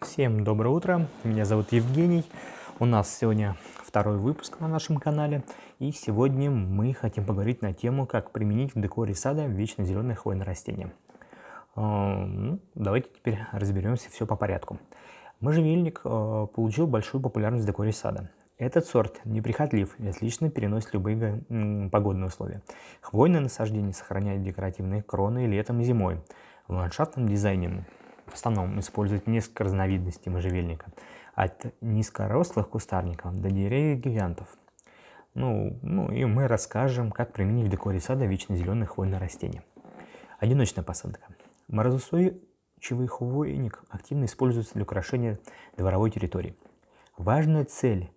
Всем доброе утро, меня зовут Евгений. У нас сегодня второй выпуск на нашем канале. И сегодня мы хотим поговорить на тему, как применить в декоре сада вечно зеленые хвойные растения. А, ну, давайте теперь разберемся все по порядку. Можжевельник а, получил большую популярность в декоре сада. Этот сорт неприхотлив и отлично переносит любые погодные условия. Хвойное насаждение сохраняет декоративные кроны летом и зимой. В ландшафтном дизайне в основном используют несколько разновидностей можжевельника, от низкорослых кустарников до деревьев гигантов. Ну, ну и мы расскажем, как применить в декоре сада вечно зеленые хвойные растения. Одиночная посадка. Морозоустойчивый хвойник активно используется для украшения дворовой территории. Важная цель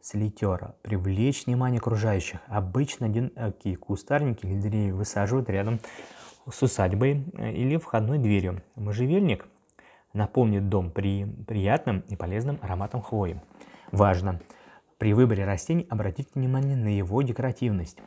слитера – привлечь внимание окружающих. Обычно одинокие кустарники или деревья высаживают рядом с усадьбой э, или входной дверью. Можжевельник наполнит дом при приятным и полезным ароматом хвои. Важно! При выборе растений обратить внимание на его декоративность.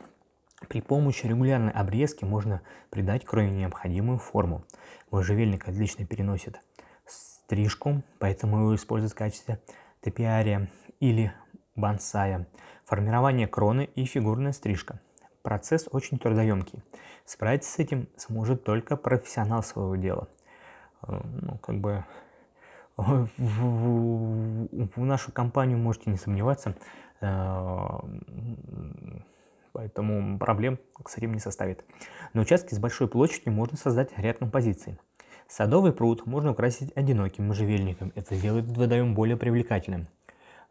При помощи регулярной обрезки можно придать крови необходимую форму. Можжевельник отлично переносит стрижку, поэтому его используют в качестве топиария или бонсая, формирование кроны и фигурная стрижка. Процесс очень трудоемкий. Справиться с этим сможет только профессионал своего дела. Э, ну, как бы в, в, в нашу компанию можете не сомневаться, э, поэтому проблем с этим не составит. На участке с большой площадью можно создать ряд композиций. Садовый пруд можно украсить одиноким можжевельником, это делает водоем более привлекательным.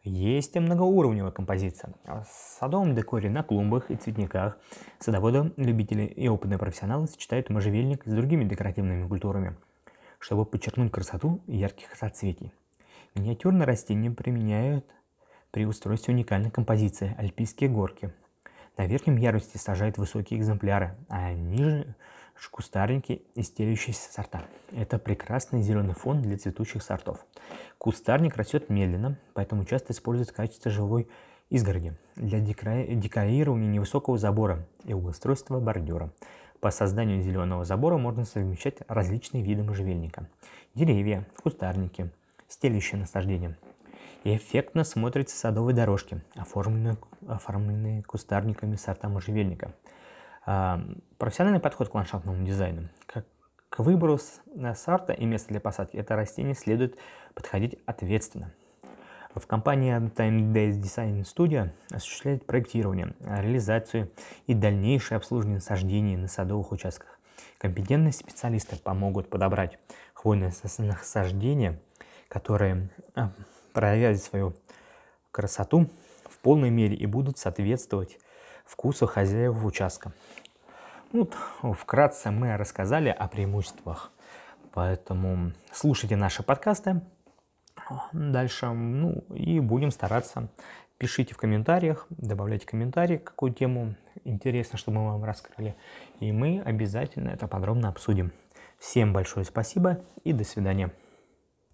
Есть и многоуровневая композиция. В садовом декоре на клумбах и цветниках садоводы, любители и опытные профессионалы сочетают можжевельник с другими декоративными культурами, чтобы подчеркнуть красоту ярких соцветий. Миниатюрные растения применяют при устройстве уникальной композиции «Альпийские горки». На верхнем ярусе сажают высокие экземпляры, а ниже кустарники и стелющиеся сорта. Это прекрасный зеленый фон для цветущих сортов. Кустарник растет медленно, поэтому часто используют в качестве живой изгороди для декорирования невысокого забора и устройства бордюра. По созданию зеленого забора можно совмещать различные виды можжевельника. Деревья, кустарники, стелющие насаждения. И эффектно смотрятся садовые дорожки, оформленные, оформленные кустарниками сорта можжевельника – Профессиональный подход к ландшафтному дизайну. Как к выбору сорта и места для посадки это растение следует подходить ответственно. В компании Time Days Design Studio осуществляет проектирование, реализацию и дальнейшее обслуживание насаждений на садовых участках. Компетентные специалисты помогут подобрать хвойные насаждения, которые а, проявят свою красоту в полной мере и будут соответствовать вкусу хозяев участка. Ну, вкратце мы рассказали о преимуществах, поэтому слушайте наши подкасты дальше, ну и будем стараться. Пишите в комментариях, добавляйте комментарии, какую тему интересно, чтобы мы вам раскрыли, и мы обязательно это подробно обсудим. Всем большое спасибо и до свидания.